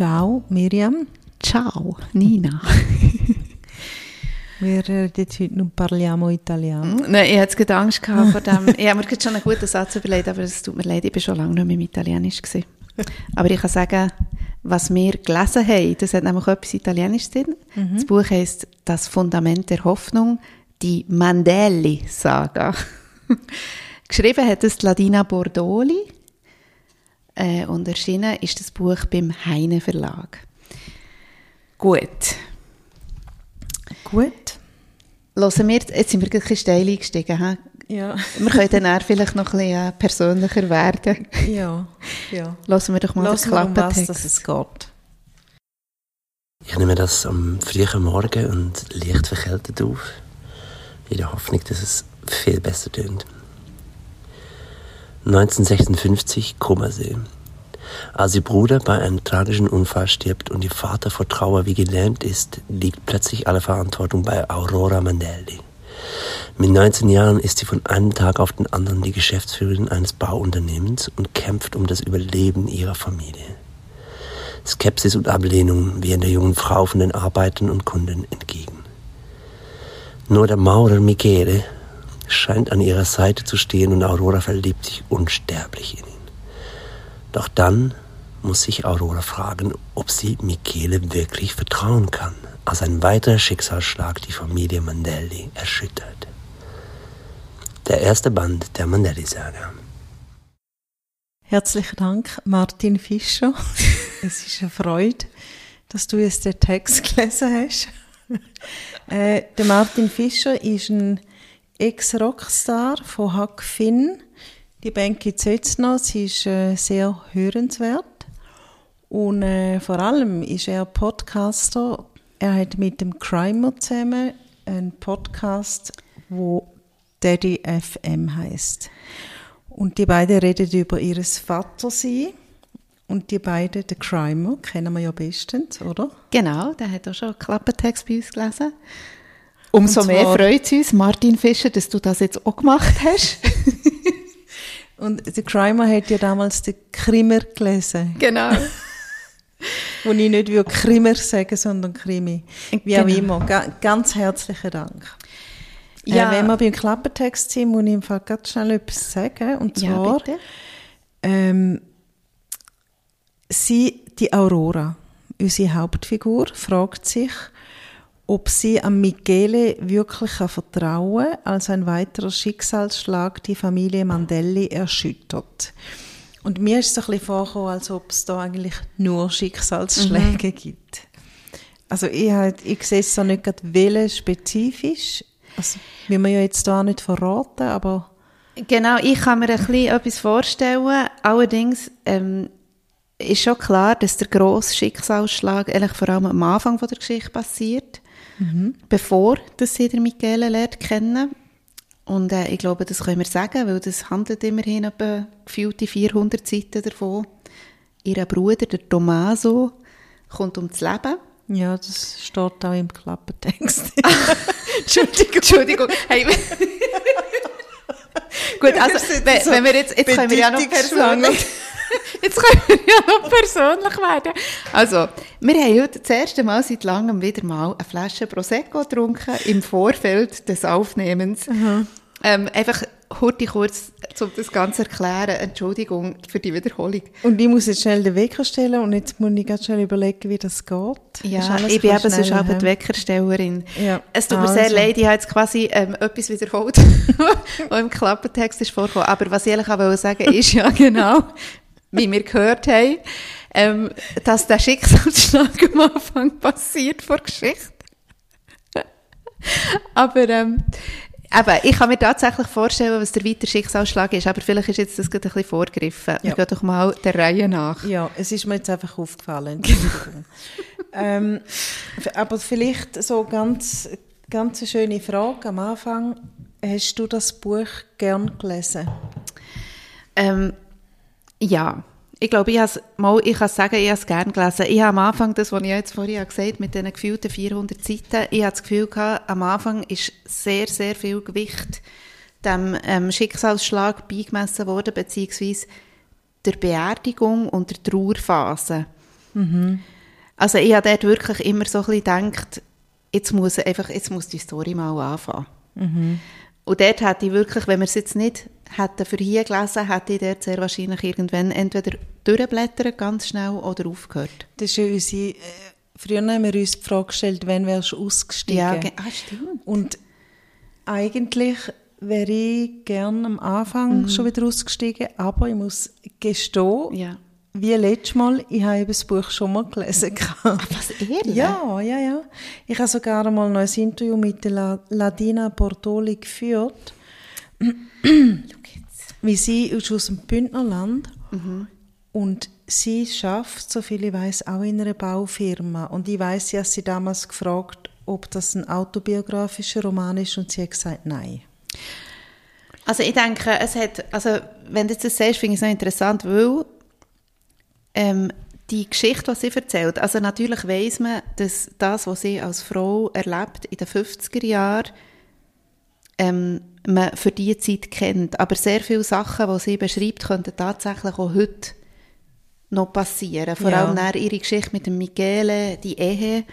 Ciao Miriam. Ciao, Nina. Wir reden heute non parliamo italiano. Nein, ich hatte gerade Angst gehabt vor dem. Ich habe mir schon einen guten Satz überlegt, aber es tut mir leid, ich war schon lange nicht mehr im Italienisch. Gewesen. Aber ich kann sagen, was wir gelesen haben, das hat nämlich etwas Italienisch drin. Mhm. Das Buch heißt Das Fundament der Hoffnung, die Mandelli-Saga. Geschrieben hat es Ladina Bordoli äh, und erschienen ist das Buch beim Heine Verlag. Gut. Gut. Hören wir, jetzt sind wir ein bisschen steil eingestiegen. He? Ja. Wir können dann vielleicht noch ein bisschen äh, persönlicher werden. Ja, ja. Lassen wir doch mal Lass den Klappentext. Um was es geht. Ich nehme das am frühen Morgen und leicht verkältet auf, in der Hoffnung, dass es viel besser tönt. 1956 Kummersee. Als ihr Bruder bei einem tragischen Unfall stirbt und ihr Vater vor Trauer wie gelähmt ist, liegt plötzlich alle Verantwortung bei Aurora Mandelli. Mit 19 Jahren ist sie von einem Tag auf den anderen die Geschäftsführerin eines Bauunternehmens und kämpft um das Überleben ihrer Familie. Skepsis und Ablehnung wehen der jungen Frau von den Arbeitern und Kunden entgegen. Nur der Maurer Michele scheint an ihrer Seite zu stehen und Aurora verliebt sich unsterblich in ihn. Doch dann muss sich Aurora fragen, ob sie Michele wirklich vertrauen kann, als ein weiterer Schicksalsschlag die Familie Mandelli erschüttert. Der erste Band der Mandelli-Saga. Herzlichen Dank, Martin Fischer. es ist eine Freude, dass du jetzt den Text gelesen hast. äh, der Martin Fischer ist ein Ex-Rockstar von Huck Finn. Die Band gibt es jetzt noch. Sie ist äh, sehr hörenswert. Und äh, vor allem ist er Podcaster. Er hat mit dem Crimer zusammen einen Podcast, wo Daddy FM heißt. Und die beiden reden über ihres Vatersein. Und die beiden, der Crimer, kennen wir ja bestens, oder? Genau, der hat auch schon Klappentext bei uns gelesen. Umso mehr freut es uns, Martin Fischer, dass du das jetzt auch gemacht hast. Und der Crimer hat ja damals den Krimer gelesen. Genau. Wo ich nicht wie Krimer sagen, sondern Krimi. Wie genau. auch immer. Ga ganz herzlichen Dank. Äh, ja. Äh, wenn wir beim Klappentext sind, muss ich im Fall ganz schnell etwas sagen. Und zwar, ja, ähm, sie, die Aurora, unsere Hauptfigur, fragt sich, ob sie am Michele wirklich vertrauen kann, als ein weiterer Schicksalsschlag die Familie Mandelli erschüttert. Und mir ist es ein bisschen vorgekommen, als ob es da eigentlich nur Schicksalsschläge mhm. gibt. Also ich, halt, ich sehe es so nicht gerade spezifisch. Also, will man ja jetzt da nicht verraten, aber... Genau, ich kann mir ein bisschen etwas vorstellen. Allerdings ähm, ist schon klar, dass der grosse Schicksalsschlag eigentlich vor allem am Anfang von der Geschichte passiert mhm. bevor dass sie den Michele lernt kennen. Und äh, ich glaube, das können wir sagen, weil das handelt immerhin etwa gefühlte 400 Seiten davon. Ihr Bruder, der Tommaso, kommt ums Leben. Ja, das steht auch im Klappentext. Entschuldigung. Entschuldigung. Hey. Gut, also, wenn, wenn wir jetzt, jetzt können wir ja noch persönlich... Jetzt können wir ja noch persönlich werden. Also, wir haben heute das erste Mal seit langem wieder mal eine Flasche Prosecco getrunken im Vorfeld des Aufnehmens. Mhm. Ähm, einfach heute kurz, um das Ganze zu erklären, Entschuldigung für die Wiederholung. Und ich muss jetzt schnell den Wecker stellen und jetzt muss ich ganz schnell überlegen, wie das geht. Ja, ich bin eben sonst auch die Weckerstellerin. Ja. Es tut mir also. sehr leid, ich habe jetzt quasi ähm, etwas wiederholt, was im Klappentext ist vorgekommen. Aber was ich ehrlich auch sagen ist, ja genau, wie wir gehört haben, ähm, dass der Schicksalsschlag am Anfang passiert vor Geschichte. Aber ähm, Eben, ich kann mir tatsächlich vorstellen, was der weitere Schicksalsschlag ist, aber vielleicht ist jetzt das gerade ein bisschen vorgegriffen. Ja. Wir gehen doch mal der Reihe nach. Ja, es ist mir jetzt einfach aufgefallen. Entschuldigung. ähm, aber vielleicht so ganz, ganz eine schöne Frage am Anfang. Hast du das Buch gern gelesen? Ähm, ja, ich glaube, ich, has- mal, ich kann sagen, ich habe es gerne gelesen. Ich habe am Anfang, das, was ich jetzt vorhin gesagt habe, mit diesen gefühlten 400 Seiten, ich habe das Gefühl gehabt, am Anfang ist sehr, sehr viel Gewicht dem ähm, Schicksalsschlag beigemessen worden, beziehungsweise der Beerdigung und der Trauerphase. Also ich habe dort wirklich immer so ein bisschen gedacht, jetzt muss, einfach, jetzt muss die Story mal anfangen. Und dort hätte ich wirklich, wenn wir es jetzt nicht hätten für hier gelesen, hätte ich dort sehr wahrscheinlich irgendwann entweder durchblättern, ganz schnell, oder aufgehört. Das ist ja unsere, äh, früher haben wir uns die Frage gestellt, wann wärst du ausgestiegen? ge- ah, stimmt. Und eigentlich wäre ich gern am Anfang schon wieder ausgestiegen, aber ich muss gestehen, Ja. Wie letztes Mal, ich habe eben das Buch schon mal gelesen. gehabt. Was, ehrlich? Ja, ja, ja. Ich habe sogar einmal noch ein Interview mit der La Ladina Bortoli geführt, wie sie ist aus dem Bündnerland und sie schafft, soviel ich weiß, auch in einer Baufirma. Und ich weiß, hat sie damals gefragt, ob das ein autobiografischer Roman ist und sie hat gesagt, nein. Also ich denke, es hat, also wenn du das sagst, finde ich es noch interessant, weil ähm, die Geschichte, die sie erzählt, also natürlich weiss man, dass das, was sie als Frau erlebt in den 50er Jahren, ähm, man für diese Zeit kennt. Aber sehr viele Sachen, die sie beschreibt, könnten tatsächlich auch heute noch passieren. Vor Ja. allem nach ihre Geschichte mit dem Michele, die Ehe,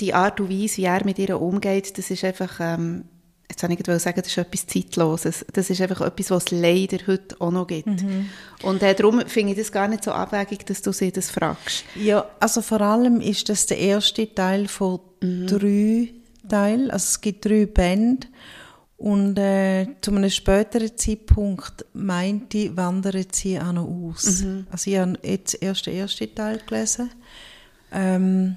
die Art und Weise, wie er mit ihr umgeht, das ist einfach, ähm, jetzt wollte ich gerade sagen, das ist etwas Zeitloses. Das ist einfach etwas, was es leider heute auch noch gibt. Und äh, darum finde ich das gar nicht so abwägig, dass du sie das fragst. Ja, also vor allem ist das der erste Teil von drei Teilen. Also es gibt drei Bände. Und äh, zu einem späteren Zeitpunkt meinte ich, wandern sie auch noch aus. Also ich habe jetzt erst den ersten Teil gelesen. Ähm,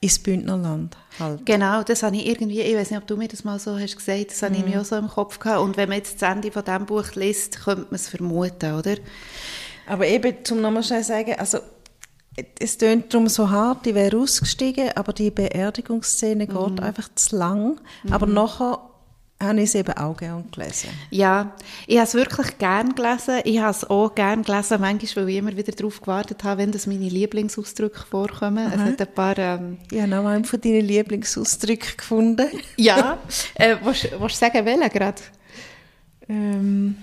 ins Bündnerland halt. Genau, das habe ich irgendwie, ich weiß nicht, ob du mir das mal so hast gesagt, das habe ich mir auch so im Kopf gehabt. Und wenn man jetzt das Ende von diesem Buch liest, könnte man es vermuten, oder? Aber eben, zum nochmal schnell sagen, also es tönt darum so hart, ich wäre ausgestiegen, aber die Beerdigungsszene geht einfach zu lang. Aber nachher habe ich es eben auch gern gelesen. Ja, ich habe es wirklich gern gelesen. Ich habe es auch gern gelesen, manchmal, weil ich immer wieder darauf gewartet habe, wenn das meine Lieblingsausdrücke vorkommen. Es hat ein paar... Ähm, Ich habe noch einen von deinen Lieblingsausdrücken gefunden. ja, äh, willst, willst du sagen, welchen gerade? Ähm,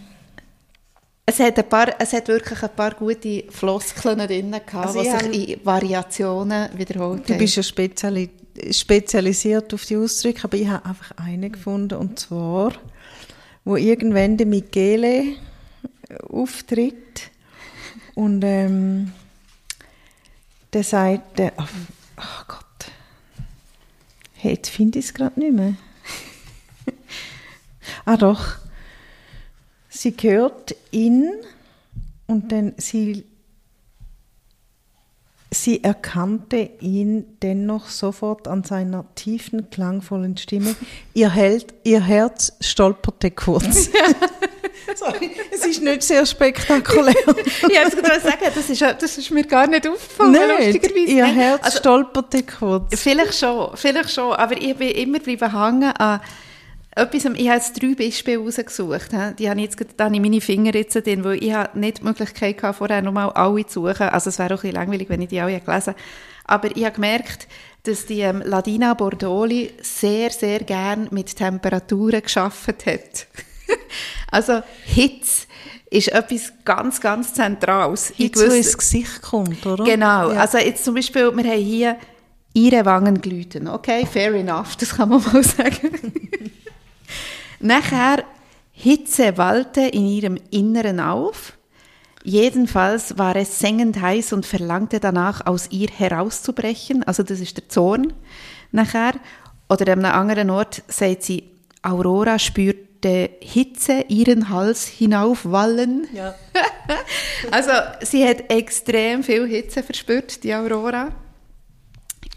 Es hat, ein paar, es hat wirklich ein paar gute Floskeln drin gehabt, Also die ich sich in Variationen wiederholt du bist ja speziali spezialisiert auf die Ausdrücke, aber ich habe einfach einen gefunden, und zwar, wo irgendwann der Michele auftritt und ähm, der sagt, äh, oh, Gott, hey, jetzt finde ich es gerade nicht mehr. ah doch, sie hört ihn und dann sie Sie erkannte ihn dennoch sofort an seiner tiefen, klangvollen Stimme. Ihr, Held, ihr Herz stolperte kurz. Sorry, es ist nicht sehr spektakulär. ich wollte gerade sagen, das ist, das ist mir gar nicht aufgefallen, Nein, lustigerweise. ihr. Herz Also, stolperte kurz. Vielleicht schon, vielleicht schon, aber ich bin immer bleiben hängen an etwas, ich habe jetzt drei Beispiele rausgesucht, die habe ich jetzt, gerade- da habe ich meine Finger jetzt drin, weil ich habe nicht die Möglichkeit hatte, vorher nochmal alle zu suchen, also es wäre auch ein bisschen langweilig, wenn ich die alle gelesen hätte, aber ich habe gemerkt, dass die ähm, Ladina Bordoli sehr, sehr gern mit Temperaturen geschafft hat. also Hitze ist etwas ganz, ganz Zentrales. wo gewissen- ins Gesicht kommt, oder? Genau, Ja. also jetzt zum Beispiel, wir haben hier ihre Wangen glühten. Okay, fair enough, das kann man mal sagen. Nachher, Hitze wallte in ihrem Inneren auf. Jedenfalls war es sengend heiß und verlangte danach, aus ihr herauszubrechen. Also das ist der Zorn. Nachher, oder an einem anderen Ort sagt sie, Aurora spürte Hitze ihren Hals hinaufwallen. Ja. Also, sie hat extrem viel Hitze verspürt, die Aurora.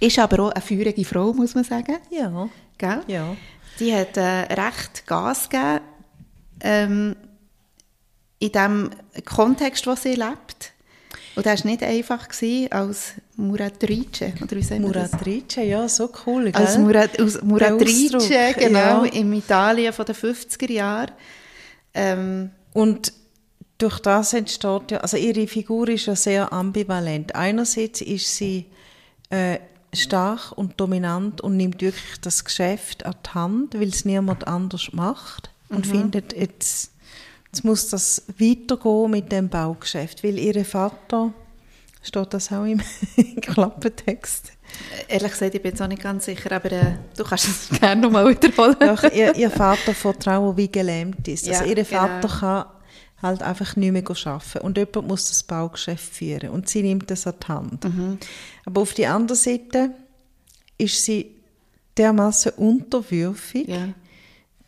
Ist aber auch eine feurige Frau, muss man sagen. Ja. Gell? ja. die hat äh, recht Gas gegeben ähm, in dem Kontext, wo sie lebt. Und das war nicht einfach als Muratrice, oder wie das? Muratrice, ja, so cool? Als Murat, aus Muratrice, genau, ja. im Italien von den 50er Jahren. Ähm, Und durch das entsteht ja, also ihre Figur ist ja sehr ambivalent. Einerseits ist sie äh, stark und dominant und nimmt wirklich das Geschäft an die Hand, weil es niemand anders macht und findet, jetzt, jetzt muss das weitergehen mit dem Baugeschäft, weil ihr Vater, steht das auch im Klappentext, ehrlich gesagt, ich bin jetzt auch nicht ganz sicher, aber äh, du kannst es gerne nochmal wiederholen. Doch, ihr, ihr Vater von Trauer wie gelähmt ist. Ja, also ihr Vater genau. kann halt einfach nicht mehr arbeiten und jemand muss das Baugeschäft führen und sie nimmt das an die Hand. Mhm. Aber auf der anderen Seite ist sie dermaßen unterwürfig, Ja.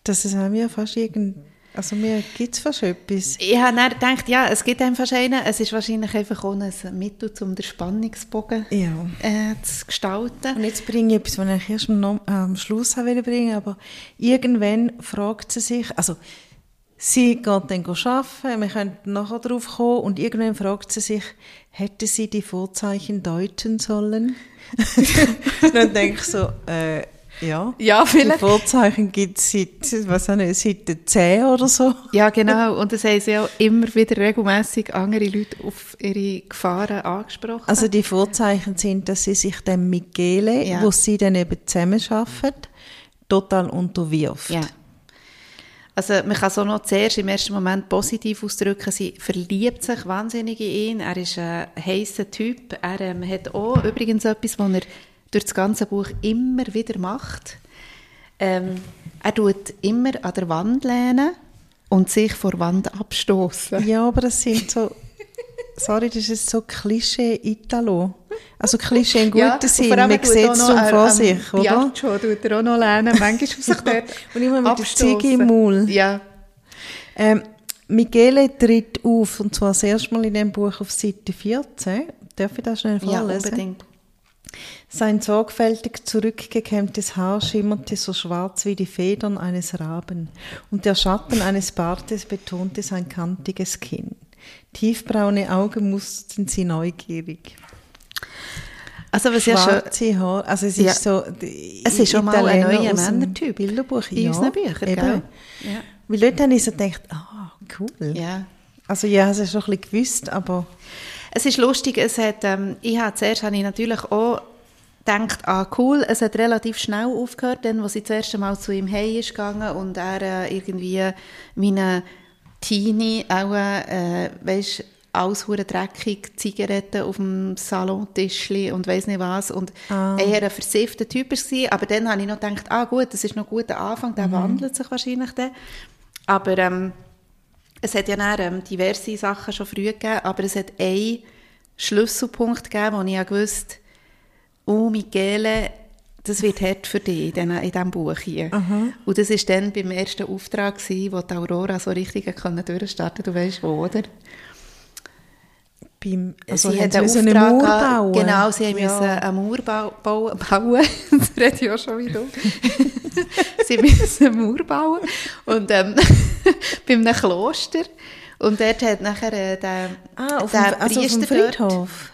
dass es auch mir fast irgend... Also mir gibt es fast etwas. Ich habe dann gedacht, ja, es gibt einfach einen. Es ist wahrscheinlich einfach auch ein Mittel, um den Spannungsbogen Ja. äh, zu gestalten. Und jetzt bringe ich etwas, was ich erst am, am Schluss bringen, aber irgendwann fragt sie sich, also sie geht dann arbeiten, wir können nachher drauf kommen, und irgendwann fragt sie sich, hätte sie die Vorzeichen deuten sollen? dann denke ich so, äh, ja. Ja, Die vielleicht. Vorzeichen gibt es seit, was nicht, seit der 10 oder so. Ja, genau. Und es haben sie auch immer wieder regelmäßig andere Leute auf ihre Gefahren angesprochen. Also die Vorzeichen sind, dass sie sich dem Michele, Ja. wo sie dann eben zusammenarbeiten, total unterwirft. Ja. Also man kann so noch zuerst im ersten Moment positiv ausdrücken, sie verliebt sich wahnsinnig in ihn, er ist ein heißer Typ, er ähm, hat auch übrigens etwas, was er durch das ganze Buch immer wieder macht. Ähm, er tut immer an der Wand lehnen und sich vor der Wand abstoßen. Ja, aber das sind so, sorry, das ist so Klischee-Italo. Also Klischee im guten Sinn, man sieht es schon vor sich, oder? Biagio tut er auch noch lehnen, manchmal auf sich dort Und immer mit der abstossen. Ziege im Maul. Ja. Ähm, Michele tritt auf, und zwar das erste Mal in dem Buch auf Seite 14. Darf ich das schnell ja, vorlesen? unbedingt. Sein sorgfältig zurückgekämmtes Haar schimmerte so schwarz wie die Federn eines Raben, und der Schatten eines Bartes betonte sein kantiges Kinn. Tiefbraune Augen musterten sie neugierig. Also was ja schon Haare, also es Ja. ist so... die Es ist schon mal ein neuer Männertyp Bilderbuch, in ja, unseren Büchern, eben. gell? Ja. Weil dort habe ich so gedacht, ah, cool. Ja. Also ja, ich es schon ein bisschen gewusst, aber... Es ist lustig, es hat, ähm, ich habe zuerst habe ich natürlich auch gedacht, ah cool, es hat relativ schnell aufgehört, dann, als sie das erste Mal zu ihm heim ist gegangen und er äh, irgendwie meine Teenie auch, äh, weisst, alles hure dreckig, Zigaretten auf dem Salontischli und weiss nicht was und eher ein versiffter Typ war, aber dann habe ich noch gedacht, ah gut, das ist noch ein guter Anfang, der wandelt sich wahrscheinlich dann. Aber ähm, es hat ja dann, ähm, diverse Sachen schon früh gegeben, aber es hat einen Schlüsselpunkt gegeben, wo ich ja gewusst oh Michele, das wird hart für dich in, diesem- Buch hier. Und das war dann beim ersten Auftrag, gewesen, wo die Aurora so richtig können durchstarten Du weißt wo, oder? Beim, also sie hat einen Auftrag einen Mauer bauen. Genau, sie Ja. mussten einen Mauer bau, bauen. das rede ich auch schon wieder. sie müssen einen Mauer bauen. Und ähm, bei einem Kloster. Und dort hat nachher äh, der, Ah, auf der dem, also auf dem Priester dort- Friedhof?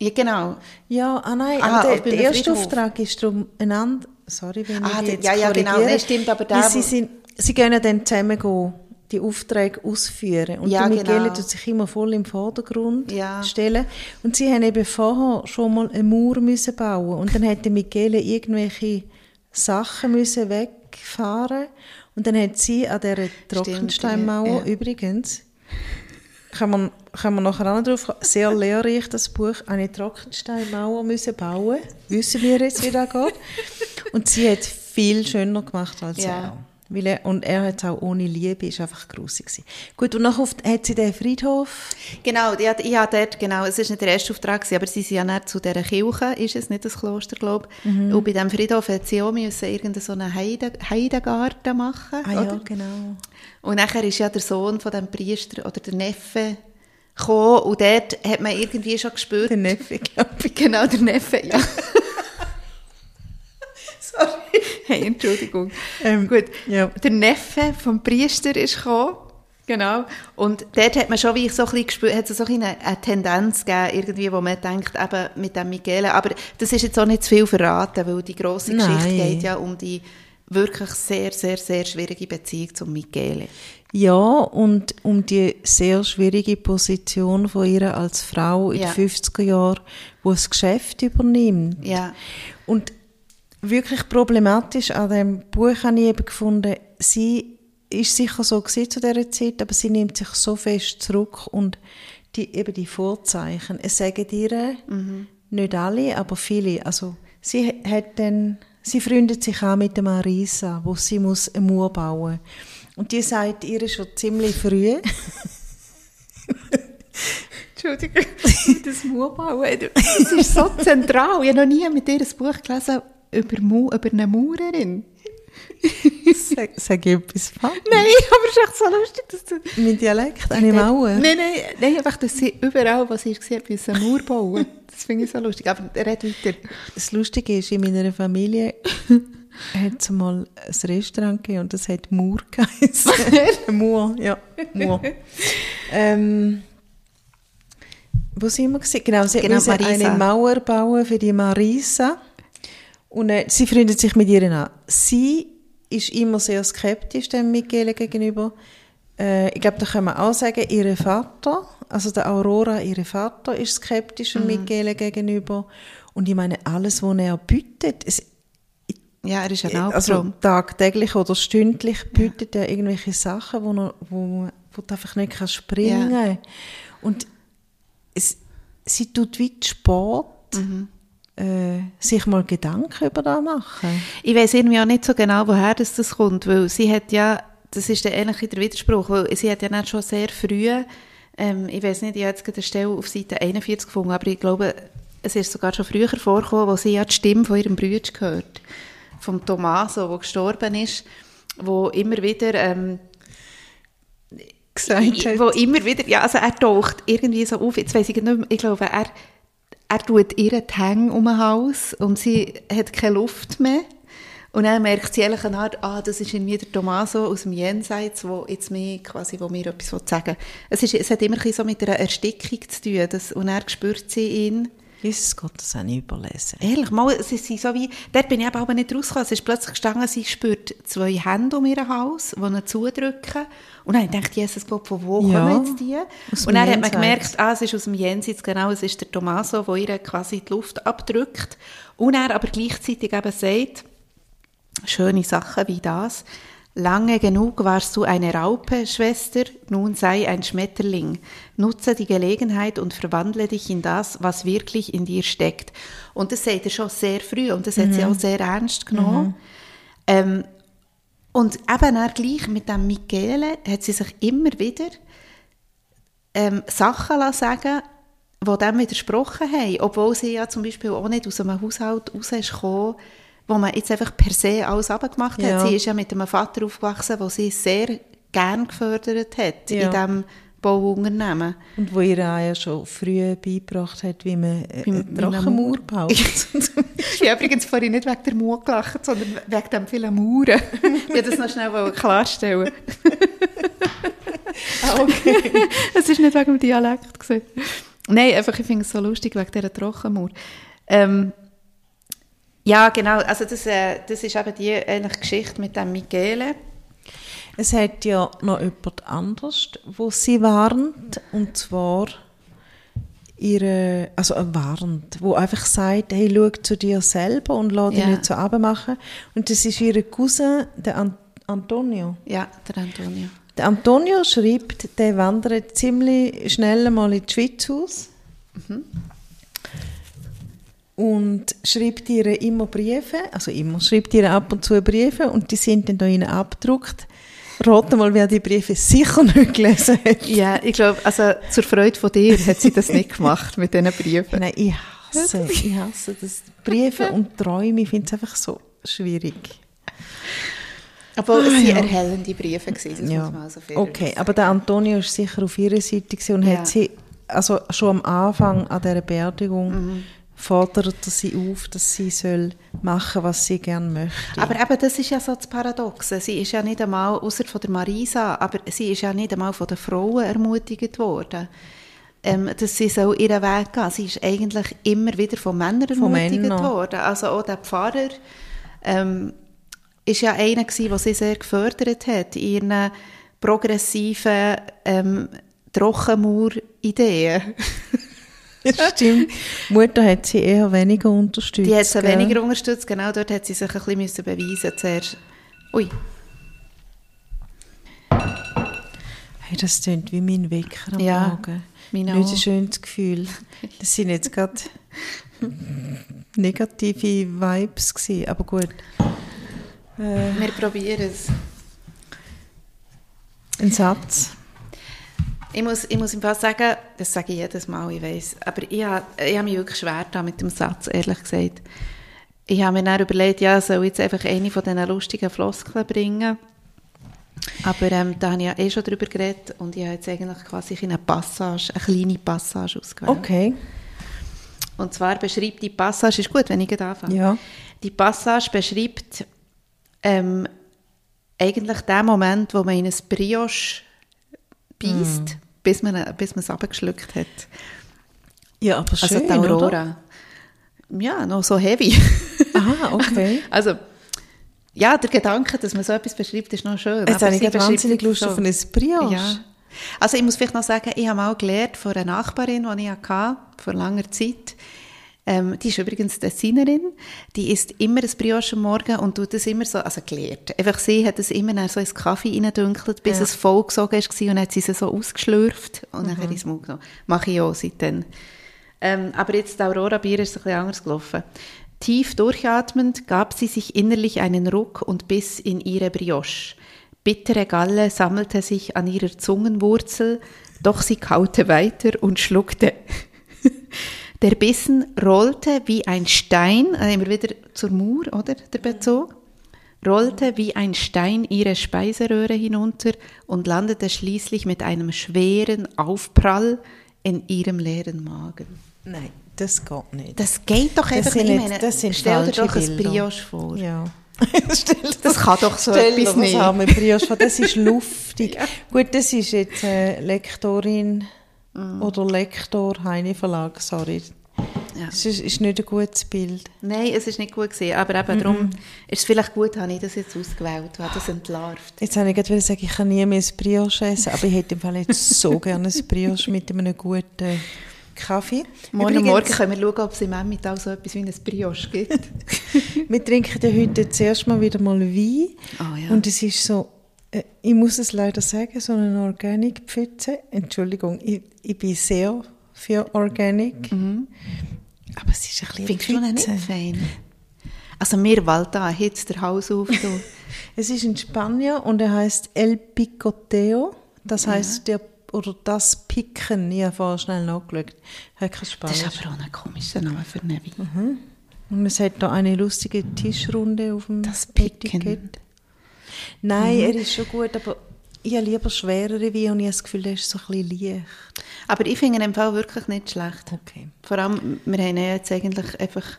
Ja, genau. Ja, ah nein, Ah, auf der, der erste Friedhof. Auftrag ist darum ein anderer. Sorry, wenn Ah, ich jetzt ja, ja, genau. Nein, stimmt, aber Weil sie, sind, sie gehen ja dann zusammen gehen, die Aufträge ausführen. Und Ja, der Michele genau. tut sich immer voll im Vordergrund Ja. stellen. Und sie haben eben vorher schon mal eine Mauer müssen bauen Und dann hat der Michele irgendwelche Sachen müssen wegfahren Und dann hat sie an dieser Trockensteinmauer ja. übrigens kann man, kann man nachher auch noch drauf kommen. Sehr lehrreich, das Buch. Eine Trockensteinmauer müssen bauen. Wissen wir jetzt, wie das geht. Und sie hat viel schöner gemacht als Ja. er. Weil er. Und er hat es auch ohne Liebe, ist einfach grusig gewesen. Gut, und nachher hat sie den Friedhof. Genau, ich habe dort, genau, es war nicht der erste Auftrag, gewesen, aber sie sind ja nicht zu dieser Kirche, ist es nicht das Kloster, glaube ich. Mhm. Und bei diesem Friedhof hat sie auch müssen irgendeinen so einen Heide, Heidegarten machen, Ah ja, oder? genau. Und nachher ist ja der Sohn von dem Priester oder der Neffe gekommen und dort hat man irgendwie schon gespürt. Der Neffe, glaube ich. Genau, der Neffe, ja. Sorry. Okay, Entschuldigung. Ähm, Gut, ja. der Neffe vom Priester ist gekommen. Genau. Und dort hat man schon wie so ein bisschen gespürt, hat es so ein eine, eine Tendenz gegeben, irgendwie, wo man denkt, eben mit dem Michele. Aber das ist jetzt auch nicht zu viel verraten, weil die grosse Nein. Geschichte geht ja um die wirklich sehr, sehr, sehr schwierige Beziehung zum Michele. Ja, und um die sehr schwierige Position von ihr als Frau in Ja. den 50er Jahren, wo das Geschäft übernimmt. Ja. Und wirklich problematisch an dem Buch habe ich eben gefunden, sie ist sicher so gewesen zu dieser Zeit, aber sie nimmt sich so fest zurück und die, eben die Vorzeichen, es sagen ihr, nicht alle, aber viele, also sie hat dann, sie freundet sich auch mit der Marisa, wo sie muss eine Mauer bauen und die sagt ihr schon ziemlich früh, Entschuldigung, das Mauerbauen, das ist so zentral. Ich habe noch nie mit ihr ein Buch gelesen über, Mu über eine Maurerin. sag, sag ich etwas falsch? Nein, aber es ist echt so lustig, dass du... Mein Dialekt, eine Mauer? Nein, nein, nein, einfach, dass sie überall, was sie gesehen müssen eine Mauer bauen. Das finde ich so lustig. Aber red weiter. Das Lustige ist, in meiner Familie hat es mal ein Restaurant gegeben und das hat Mur geheißen. Mur, ja, Mur. ähm, wo sind wir gewesen? Genau, sie Genau, Marisa. eine Mauer bauen für die Marisa. Und äh, sie freundet sich mit ihr an. Sie ist immer sehr skeptisch dem Michele gegenüber. Äh, ich glaube, da kann man auch sagen, ihr Vater, also der Aurora, ihr Vater, ist skeptisch dem Michele gegenüber. Und ich meine, alles, was er bietet, es, Ja, er ist ein also Albtraum. tagtäglich oder stündlich bietet er irgendwelche Sachen, wo, er, wo, wo du einfach nicht kannst springen Ja. Und es, sie tut wie Sport, Mhm. äh, sich mal Gedanken über das machen. Ich weiß irgendwie auch nicht so genau, woher das, das kommt, weil sie hat ja, das ist dann ähnlich der Widerspruch, weil sie hat ja nicht schon sehr früh, ähm, ich weiß nicht, ich habe jetzt gerade eine Stelle auf Seite 41 gefunden, aber ich glaube, es ist sogar schon früher vorgekommen, wo sie ja die Stimme von ihrem Bruder gehört, vom Tommaso, der gestorben ist, wo immer wieder... Ähm, Gesagt hat. wo immer wieder, ja, also er taucht irgendwie so auf, jetzt weiss ich nicht mehr, ich glaube, er, er tut ihr die Hänge um den Hals und sie hat keine Luft mehr. Und dann merkt sie ehrlich Art, ah, das ist irgendwie der Tommaso aus dem Jenseits, wo jetzt mir quasi, wo mir etwas sagen will. Es, ist, es hat immer so mit einer Erstickung zu tun, das, und er spürt sie ihn. Jesus Gott, das habe ich überlesen. Ehrlich, mal, sie sind so wie, dort bin ich eben aber nicht rausgekommen. Es ist plötzlich gestanden, sie spürt zwei Hände um ihren Hals, die ihn zudrücken. Und dann gedacht, Jesus Gott, von wo Ja, kommen jetzt die? Und dann hat man gemerkt, ah, es ist aus dem Jenseits, genau, es ist der Tommaso, der ihr quasi die Luft abdrückt. Und er aber gleichzeitig eben sagt, schöne Sachen wie das, Lange genug warst du eine Raupe, Schwester, nun sei ein Schmetterling. Nutze die Gelegenheit und verwandle dich in das, was wirklich in dir steckt. Und das sagt er schon sehr früh und das hat sie auch sehr ernst genommen. Ähm, und eben auch gleich mit dem Michele hat sie sich immer wieder ähm, Sachen sagen die dem widersprochen haben, obwohl sie ja zum Beispiel auch nicht aus einem Haushalt raus ist wo man jetzt einfach per se alles abgemacht Ja. hat. Sie ist ja mit einem Vater aufgewachsen, der sie sehr gern gefördert hat Ja. in diesem Bauunternehmen. Und wo ihr auch ja schon früh beigebracht hat, wie man äh, Wie- eine wie man Trockenmauer baut. Ich habe übrigens vorhin nicht wegen der Mauer gelacht, sondern wegen dem vielen Mauern. Ich wollte das noch schnell klarstellen. ah, okay. Es war nicht wegen dem Dialekt. Gewesen. Nein, einfach, ich finde es so lustig wegen dieser Trockenmauer. Ähm, ja, genau, also das, äh, das ist eben die eigentlich Geschichte mit dem Michele. Es hat ja noch jemand anders, wo sie warnt, und zwar ihre, also äh, warnt, wo einfach sagt, hey, schau zu dir selber und lass dich Ja. nicht so abmachen. Und das ist ihre Cousin, der An Antonio. Ja, der Antonio. Der Antonio schreibt, der wandert ziemlich schnell mal in die Schweiz aus. Und schreibt ihr immer Briefe, also immer, schreibt ihr ab und zu Briefe und die sind dann da innen abgedruckt. Rate mal, wer die Briefe sicher nicht gelesen hat. Ja, ich glaube, also zur Freude von dir hat sie das nicht gemacht mit diesen Briefen. Nein, ich hasse, ich hasse das. Briefe und Träume, ich finde es einfach so schwierig. Obwohl es sind ja. erhellende Briefe gewesen, das muss man also okay, aber der Antonio ist sicher auf ihrer Seite und Ja. hat sie also schon am Anfang an dieser Beerdigung fordert er sie auf, dass sie soll machen was sie gerne möchte. Aber eben, das ist ja so das Paradoxe. Sie ist ja nicht einmal, außer von der Marisa, aber sie ist ja nicht einmal von den Frauen ermutigt worden, ähm, dass sie so ihren Weg gehen. Sie ist eigentlich immer wieder von Männern Von ermutigt Männern. worden. Also auch der Pfarrer ähm, ist ja einer gewesen, der sie sehr gefördert hat in ihren progressiven ähm, Trockenmauer-Ideen. Das stimmt. Mutter hat sie eher weniger unterstützt. Die hat sie gell? weniger unterstützt, genau dort hat sie sich ein bisschen müssen beweisen zuerst. Ui, Hey, das klingt wie mein Wecker am Ja, Morgen. mein Nicht ein schönes Gefühl. Das sind jetzt gerade negative Vibes gewesen, aber gut. Äh, wir probieren es. ein Satz. Ich muss, ich muss im Fall sagen, das sage ich jedes Mal, ich weiß, aber ich habe, ich habe mich wirklich schwer da mit dem Satz, ehrlich gesagt. Ich habe mir dann überlegt, ja, soll ich jetzt einfach eine von diesen lustigen Floskeln bringen? Aber ähm, da habe ich ja eh schon drüber geredet und ich habe jetzt eigentlich quasi eine Passage, eine kleine Passage ausgewählt. Okay. Und zwar beschreibt die Passage, ist gut, wenn ich anfange. Ja. Die Passage beschreibt ähm, eigentlich den Moment, wo man in ein Brioche beißt, bis man bis man es abgeschluckt hat. Ja, aber Also schön, die Aurora. oder? Ja, noch so heavy. Aha, okay. also, ja, der Gedanke, dass man so etwas beschreibt, ist noch schön. Jetzt habe ich gerade wahnsinnig Lust so. auf ein Brioche. Ja. Also ich muss vielleicht noch sagen, ich habe mal gelernt von einer Nachbarin, die ich hatte, vor langer Zeit. Ähm, die ist übrigens Designerin. Die isst immer ein Brioche am Morgen und tut das immer so, also gelernt. Einfach sie hat es immer so ins Kaffee reingedünkelt, bis es vollgesogen war und hat sie es so ausgeschlürft und dann ins Mund genommen. Mache ich auch seitdem. Ähm, aber jetzt, das Aurora-Bier ist ein bisschen anders gelaufen. Tief durchatmend gab sie sich innerlich einen Ruck und biss in ihre Brioche. Bittere Galle sammelte sich an ihrer Zungenwurzel, doch sie kaute weiter und schluckte. Der Bissen rollte wie ein Stein, äh, immer wieder zur Mur, oder, der Bezug, rollte wie ein Stein ihre Speiseröhre hinunter und landete schließlich mit einem schweren Aufprall in ihrem leeren Magen. Nein, das geht nicht. Das geht doch Das einfach sind nicht. Ich nicht- meine, das sind stell dir doch ein. Brioche vor. Ja. Das kann doch so Stell etwas was nicht. vor. Das ist luftig. Gut, das ist jetzt äh, Lektorin Mhm. oder Lektor Heine Verlag, sorry. Ja. Das ist, ist nicht ein gutes Bild. Nein, es ist nicht gut gesehen, aber eben darum ist es vielleicht gut, habe ich das jetzt ausgewählt, weil das entlarvt. Jetzt wollte ich gerade sagen, ich kann nie mehr ein Brioche essen, aber ich hätte im Fall jetzt so gerne ein Brioche mit einem guten Kaffee. Morgen Übrigens, Morgen können wir schauen, ob es im Emmental so etwas wie ein Brioche gibt. Wir trinken ja heute zuerst mal wieder mal Wein. Ah, ja. Und es ist so, ich muss es leider sagen, so eine Organic-Pfütze. Entschuldigung, ich, ich bin sehr für Organic. Aber es ist ein bisschen Findest du ihn nicht Pfütze. fein? Also mir Walta hitzt der Haus auf. Du. Es ist in Spanien und er heißt El Picoteo. Das heißt der oder das Picken. Ich habe vorher schnell nachgeschaut. Hat kein Das Spanisch. ist aber auch ein komischer Name für einen Wein. Und es hat da eine lustige Tischrunde auf dem Das Picken. Etikett. Nein, er ist schon gut, aber ich habe lieber schwerere Weine und ich habe das Gefühl, der ist so ein bisschen leicht. Aber ich finde ihn im Fall wirklich nicht schlecht. Okay. Vor allem, wir haben ihn jetzt eigentlich einfach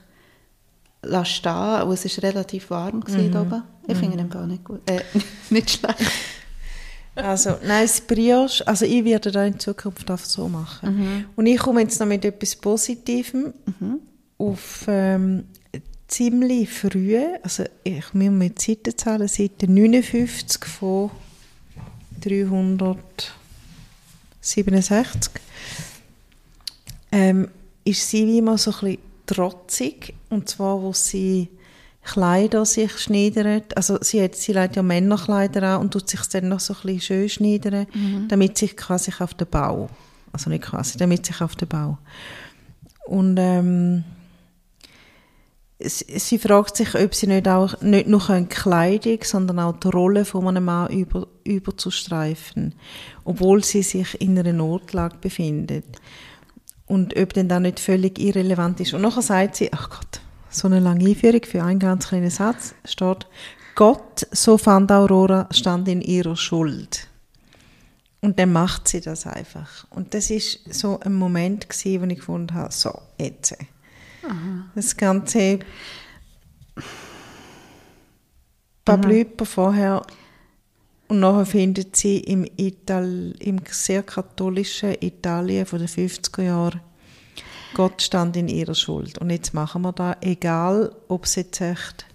lassen stehen und es war relativ warm da oben. Ich finde ihn im Fall nicht gut. Äh, nicht schlecht. Also, nein, das Brioche, also ich werde da in Zukunft auch so machen. Und ich komme jetzt noch mit etwas Positivem auf ähm, ziemlich früh, also ich muss mit Seiten zahlen, Seite 59 von 367, ähm, ist sie wie immer so ein bisschen trotzig, und zwar, wo sie Kleider sich schneidert, also sie, hat, sie legt ja Männerkleider an und tut sich dann noch so ein bisschen schön schneidern, damit sich quasi auf den Bau, also nicht quasi, damit sich auf den Bau. Und ähm, sie, fragt sich, ob sie nicht auch nicht nur eine Kleidung, sondern auch die Rolle von einem Mann über, überzustreifen, obwohl sie sich in einer Notlage befindet. Und ob denn da nicht völlig irrelevant ist. Und nachher sagt sie, ach Gott, so eine lange Einführung für einen ganz kleinen Satz, steht, Gott, so fand Aurora, stand in ihrer Schuld. Und dann macht sie das einfach. Und das ist so ein Moment gewesen, wo ich gefunden habe, so, jetzt. Das ganze Pablüper vorher und nachher findet sie im, Ital im sehr katholischen Italien von den 50er Jahren Gott stand in ihrer Schuld. Und jetzt machen wir da, egal ob es jetzt echt,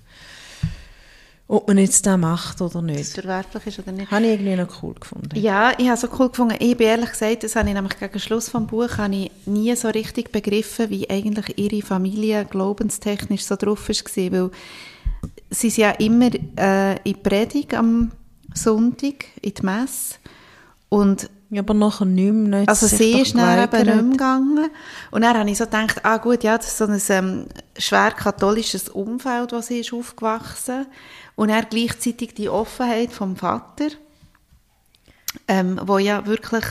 ob man jetzt das macht oder Das nicht. verwerflich ist oder nicht. Habe ich irgendwie noch cool gefunden. Ja, ich habe so cool gefunden. Ich bin ehrlich gesagt, das habe ich nämlich gegen Schluss vom Buch habe ich nie so richtig begriffen, wie eigentlich ihre Familie glaubenstechnisch so drauf war, weil sie sind ja immer äh, in die Predigt am Sonntag, in die Messe und Ja, aber nachher nicht mehr. also sie ist dann eben nicht geweigert. mehr gegangen. Und dann habe ich so gedacht, ah gut, ja, das ist so ein ähm, schwer katholisches Umfeld, wo sie ist aufgewachsen. Und dann gleichzeitig die Offenheit vom Vater, ähm, wo ja wirklich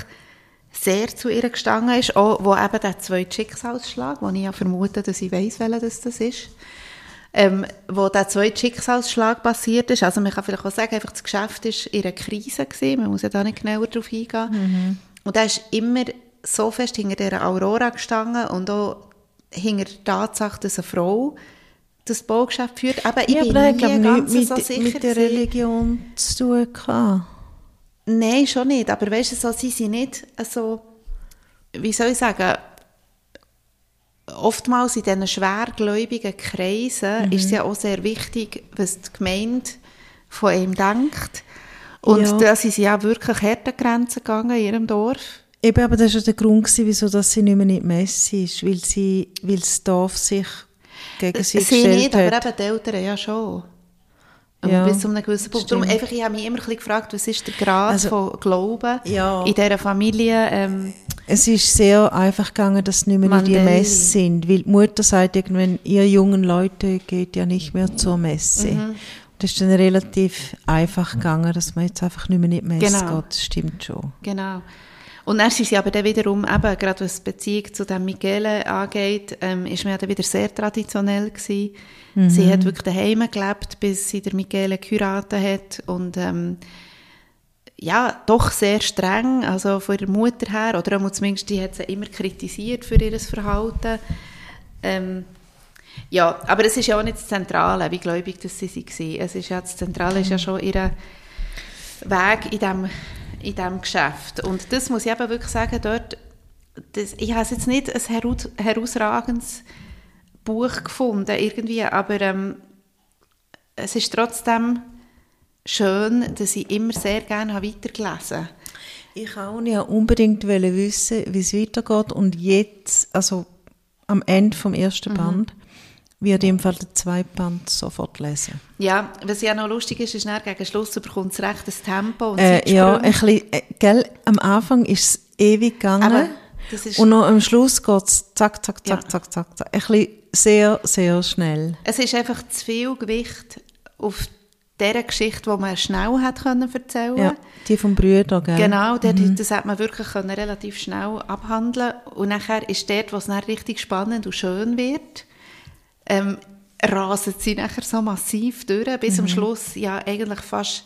sehr zu ihr gestanden ist, auch, wo eben der zweite Schicksalsschlag, wo ich ja vermute, dass ich weiss, welcher das, das ist, ähm, wo der zweite Schicksalsschlag passiert ist. Also man kann vielleicht auch sagen, einfach das Geschäft ist in einer Krise gewesen, man muss ja da nicht genauer darauf eingehen. Und er ist immer so fest hinter dieser Aurora gestanden und auch hinter der Tatsache, dass eine Frau das Baugeschäft führt. Aber ich Ja, bin aber ich nie glaube ganz nicht so mit, sicher mit der. Religion zu tun gehabt. Nein, schon nicht. Aber weißt du, so, sie sind nicht so, wie soll ich sagen, oftmals in diesen schwergläubigen Kreisen ist es ja auch sehr wichtig, was die Gemeinde von ihm denkt. Und Ja. da sind sie ja wirklich harte Grenzen gegangen in ihrem Dorf. Eben, aber das war der Grund, gewesen, wieso dass sie nicht mehr in die Messe ist, weil, sie, weil das Dorf sich gegen sie, Sie gestellt nicht, hat. aber eben die Eltern ja schon. Ja, bis zu einem gewissen Punkt. Darum einfach, ich habe mich immer ein bisschen gefragt, was ist der Grad Also, von Glauben ja. in dieser Familie? Ähm, Es ist sehr einfach gegangen, dass sie nicht mehr in die. Messe sind, weil die Mutter sagt irgendwann, ihr jungen Leute geht ja nicht mehr zur Messe. Mhm. Das ist dann relativ einfach gegangen, dass man jetzt einfach nicht mehr in die Messe Genau. geht. Das stimmt schon. Genau. Und dann sind sie aber dann wiederum, eben, gerade was die Beziehung zu dem Michele angeht, ähm, ist man ja dann wieder sehr traditionell gewesen. Sie hat wirklich daheim gelebt, bis sie der Michele geheiratet hat und ähm, ja, doch sehr streng, also von ihrer Mutter her, oder zumindest, die hat sie immer kritisiert für ihr Verhalten. Ähm, ja, aber es ist ja auch nicht das Zentrale, wie gläubig das sie waren. Es ist ja, das Zentrale ist ja schon ihre Weg in dem, in dem Geschäft. Und das muss ich eben wirklich sagen, dort, das, ich habe jetzt nicht ein heraus, herausragendes Buch gefunden, irgendwie, aber ähm, es ist trotzdem schön, dass ich immer sehr gerne habe weitergelesen habe. Ich auch nicht unbedingt wissen, wie es weitergeht. Und jetzt, also am Ende vom Mhm. ersten Band, wird im Fall der zweite Band sofort lesen. Ja, was ja noch lustig ist, ist, dann gegen Schluss bekommt es recht das Tempo und Äh, ja, ein bisschen, äh, gell, am Anfang ist es ewig gegangen. Und noch am Schluss geht es zack, zack, zack, Ja. zack, zack, zack. Ein bisschen sehr, sehr schnell. Es ist einfach zu viel Gewicht auf dieser Geschichte, die man schnell hat können erzählen Ja, die vom Brüder, gell? Genau, dort, das hat man wirklich können relativ schnell abhandeln Und nachher ist dort, wo es dann richtig spannend und schön wird, ähm, rasen sie nachher so massiv durch, bis am Schluss ja eigentlich fast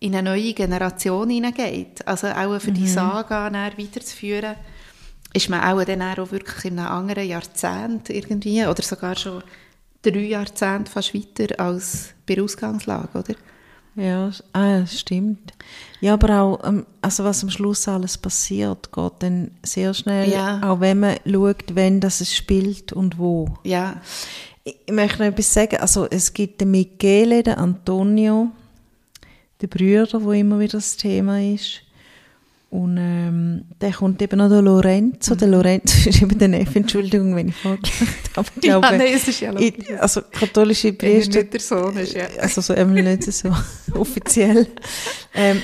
in eine neue Generation hineingeht. Also auch für die Saga weiterzuführen, ist man auch dann auch wirklich in einem anderen Jahrzehnt irgendwie, oder sogar schon drei Jahrzehnte fast weiter als bei der Ausgangslage, oder? Ja, ah, stimmt. Ja, aber auch, ähm, also was am Schluss alles passiert, geht dann sehr schnell. Ja. Auch wenn man schaut, wenn das es spielt und wo. Ja, Ich möchte noch etwas sagen. Also es gibt den Michele, den Antonio, den Brüder, wo immer wieder das Thema ist. Und ähm, dann kommt eben noch der Lorenzo. Der Lorenzo ist eben der Neffe, Entschuldigung, wenn ich vorgelacht habe. Ich Ja, glaube, nein, es ist ja lustig. Also katholische Priester nicht der Sohn ist, ja. also so einmal nicht so offiziell. Ähm,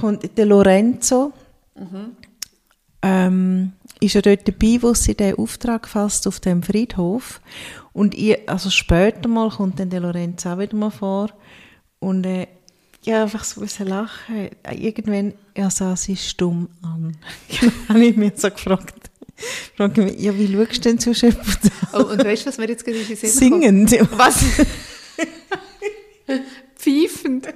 kommt der Lorenzo, ähm, ist ja dort dabei, wo sie den Auftrag fasst auf dem Friedhof. Und ich, also später mal kommt dann der Lorenzo auch wieder mal vor. Und äh, ja, einfach so ein bisschen lachen. Irgendwann, er sah sie stumm an. Genau, habe ich mich so gefragt. Frage mich, ja, wie schaust du denn zu Schöpfer Oh, und weißt du, was mir jetzt gerade in kommt? Singend. Was? Pfeifend.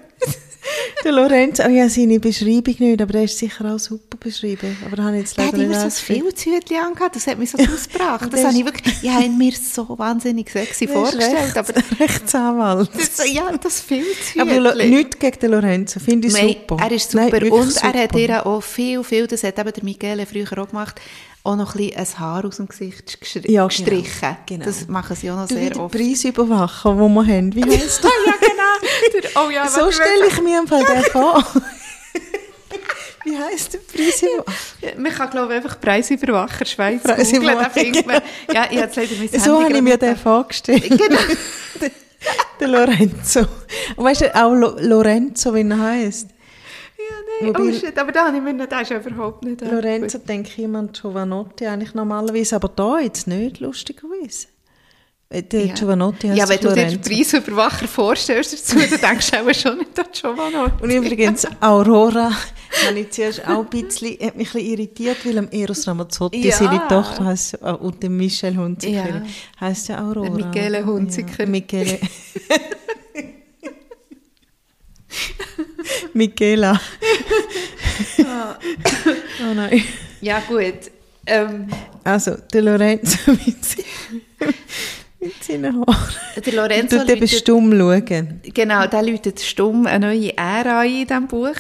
Der Lorenzo, oh ja, seine Beschreibung nicht, aber der ist sicher auch super beschrieben. Aber habe jetzt Der hat leider immer so ein. Filzhütchen angehabt, das hat mich so ausgebracht. Das habe ich wirklich, ich habe mir so wahnsinnig sexy vorgestellt, aber Rechts- Rechtsanwalt. das, ja, das Filzhütchen. Aber nichts gegen den Lorenzo, finde ich Nein, super. Er ist Nein, super wirklich und er hat super. ihr auch viel, viel, das hat eben der Michele früher auch gemacht, auch noch ein, bisschen ein Haar aus dem Gesicht gestri Ja, genau. gestrichen. Genau. Das machen sie auch noch Du sehr oft. Preisüberwacher, den wir haben. Wie heisst der? ja, genau. Oh ja, so stelle ich mir im Fall den vor. Wie heisst der Preisüberwacher? Man kann, glaube ich, einfach Preisüberwacher Schweiz Preisüberwacher, googlen, da findet man. Ja, ich habe leider mein So habe Handy ich mir den vorgestellt. Genau. der, der Lorenzo. Und weißt du, auch Lo Lorenzo, wie er heisst. Ja, nein, Wobei- oh shit, aber da habe ich mir nicht, das ist überhaupt nicht... Lorenzo ich immer an Giovanotti eigentlich normalerweise, aber da jetzt nicht, lustigerweise. Äh, Der Ja. Giovanotti heißt Ja, wenn du dir den. Preisüberwacher vorstellst dazu, dann denkst du auch schon nicht an Giovanni. Und übrigens, Aurora, habe ich zuerst auch ein bisschen, hat mich ein bisschen irritiert, weil am Eros Ramazzotti, Ja. seine Tochter heisst, äh, und der Michel Hunziker Ja. heisst ja Aurora. Michele Hunziker. Ja, Michele. Michela. oh nein. Ja, gut. Ähm, Also, der Lorenzo mit, mit seinen Haaren. der Lorenzo Tut eben stumm schauen. Genau, der läutet stumm eine neue Ära ein in diesem Buch.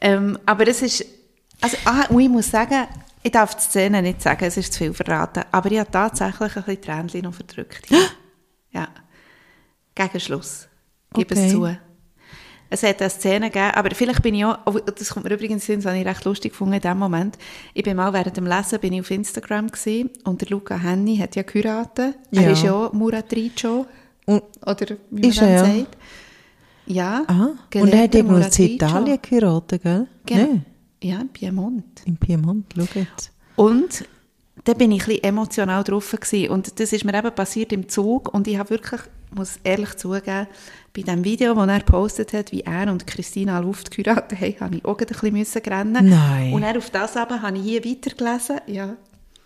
Ähm, aber es ist, also, ah, und ich muss sagen, ich darf die Szene nicht sagen, es ist zu viel verraten, aber ich habe tatsächlich ein bisschen Tränchen noch verdrückt. ja. Gegen Schluss. Gib es Okay. zu. Es hat eine Szene gegeben, aber vielleicht bin ich auch, das kommt mir übrigens in den Sinn, das habe ich recht lustig gefunden in dem Moment. Ich bin mal während dem Lesen bin ich auf Instagram gewesen, und der Luca Henny hat ja geheiratet. Er Ja. ist ja auch Muratricio. Und, Oder wie man Ist er, dem ja? sagt. Ja. ah, und er hat irgendwo in Muratricio. Italien geheiratet, gell? Genau. Nein, Ja, in Piemont. in Piemont, schau jetzt. Und da bin ich ein bisschen emotional drauf gewesen. Und das ist mir eben passiert im Zug. Und ich habe wirklich, muss ehrlich zugeben, bei dem Video, das er gepostet hat, wie er und Christina Luft geheiratet haben, habe ich auch ein bisschen müssen rennen. Nein. Und dann auf das eben habe ich hier weitergelesen. Ja.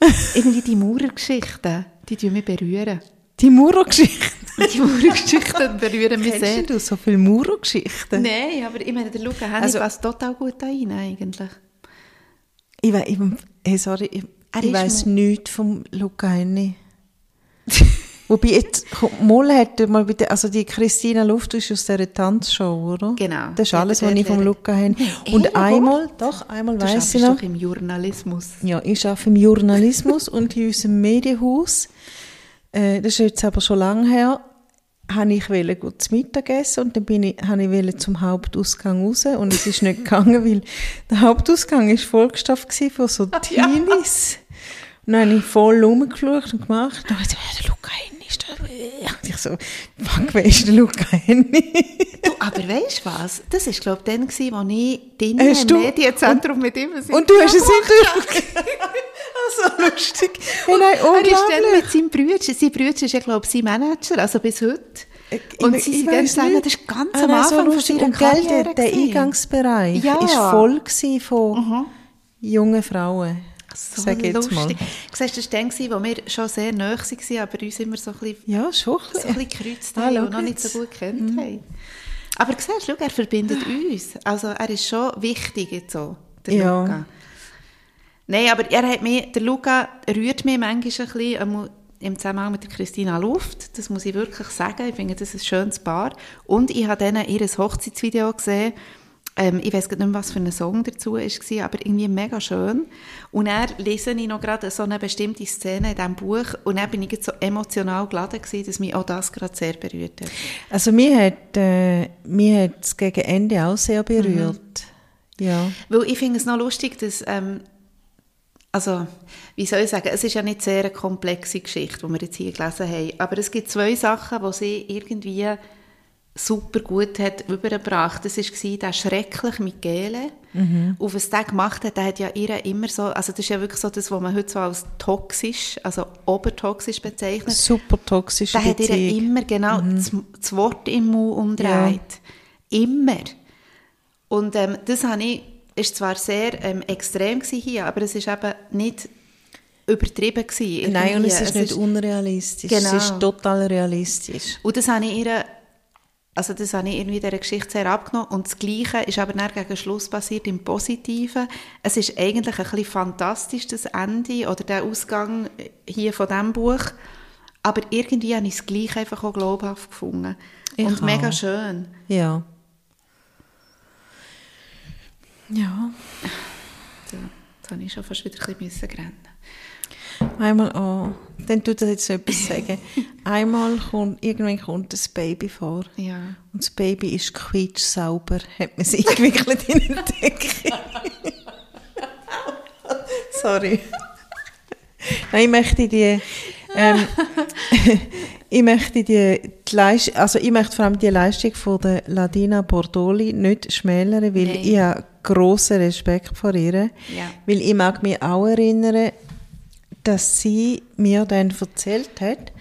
Irgendwie die Maurergeschichten, die tun mich berühren. Die Muro-Geschichte. Die Maurergeschichten berühren mich sehr. Du so viele Muro-Geschichten? Nein, aber ich meine, der Luca Henny Also- passt total gut da rein, eigentlich. Ich, ich, hey, sorry, ich, ich mo- nichts vom Luca Henny. Wobei jetzt, Moll hat mal der, also die Christina Luft ist aus dieser Tanzshow, oder? Genau. Das ist alles, was ich vom Luca. Nein, Und eh, einmal, doch, einmal Du weiss ich noch. doch im Journalismus. Ja, ich arbeite im Journalismus und in unserem Medienhaus, äh, das ist jetzt aber schon lange her, habe ich wollte gut zu Mittag essen und dann bin ich, habe ich wollte zum Hauptausgang raus und es ist nicht gegangen, weil der Hauptausgang war vollgestopft von so Teenies. Und dann habe ich voll rumgeschaut und gemacht und dann habe ich so, ja, der Luca Henny ist. Und ich so, fuck, wer ist der Luca? Du, aber weißt du was? Das war, glaube ich, dann, als ich drinnen Hast im Medienzentrum mit ihm ein Und du hast ein Interview Interview So lustig. Hey, nein, Er ist dann mit seinem Bruder, sein Bruder ist ja, glaube ich, sein Manager, also bis heute. Ich- Und ich- sie sind dann das ist ganz Ah, am nein, so Anfang von lustig. seiner Und der, Karriere der gewesen. Eingangsbereich Ja. Mhm. ist voll von jungen Frauen. So Sag jetzt lustig. Siehst du, das war gewesen, wo wir schon sehr nahe waren, aber uns immer so ein bisschen Ja, schon. so ein bisschen gekreuzt Ah, haben schau und noch nicht so gut kennt haben. Aber siehst du, schau, er verbindet uns. Also er ist schon wichtig jetzt so, der Ja. Luca. Nein, aber er hat mich, der Luca rührt mich manchmal ein bisschen im Zusammenhang mit der Christina Luft. Das muss ich wirklich sagen. Ich finde, das ist ein schönes Paar. Und ich habe dann ihr Hochzeitsvideo gesehen. Ähm, ich weiß nicht mehr, was für ein Song dazu war, aber irgendwie mega schön. Und er lese ich noch gerade so eine bestimmte Szene in diesem Buch und dann bin ich so emotional geladen gewesen, dass mich auch das gerade sehr berührt hat. Also mir hat äh, es gegen Ende auch sehr berührt. Ja. Weil ich finde es noch lustig, dass, ähm, also, wie soll ich sagen, es ist ja nicht sehr eine komplexe Geschichte, die wir jetzt hier gelesen haben, aber es gibt zwei Sachen, die sie irgendwie super gut hat übergebracht. Das war der schreckliche Michele. Und was der gemacht hat, der hat ja ihr immer so, also das ist ja wirklich so das, was man heute so als toxisch, also obertoxisch bezeichnet. Super toxische Der hat ihr Beziehung. immer genau das, das Wort im Mund umdreht. Immer. Und ähm, das habe ich, ist zwar sehr ähm, extrem hier, aber es ist eben nicht übertrieben gewesen. Nein, und es ist nicht unrealistisch. Genau. Es ist total realistisch. Und das habe ich ihr, also das habe ich irgendwie in dieser Geschichte sehr abgenommen. Und das Gleiche ist aber dann gegen Schluss passiert im Positiven. Es ist eigentlich ein bisschen fantastisch, das Ende oder der Ausgang hier von diesem Buch. Aber irgendwie habe ich es gleich einfach auch glaubhaft gefunden. Ich und mega auch. schön. Ja. Ja. So, jetzt habe ich schon fast wieder ein bisschen rennen. Einmal, oh, dann tut das jetzt so etwas sagen. Einmal kommt, irgendwann kommt das Baby vor. Ja. Und das Baby ist quietschsauber, hat man sich eingewickelt in den Decke. Sorry. Nein, ich möchte die, ähm, ich möchte die, die Leistung, also ich möchte vor allem die Leistung von der Ladina Bordoli nicht schmälern, weil Nein. ich habe grossen Respekt vor ihr. Ja. Weil ich mag mich auch erinnern, dass sie mir dann erzählt hat,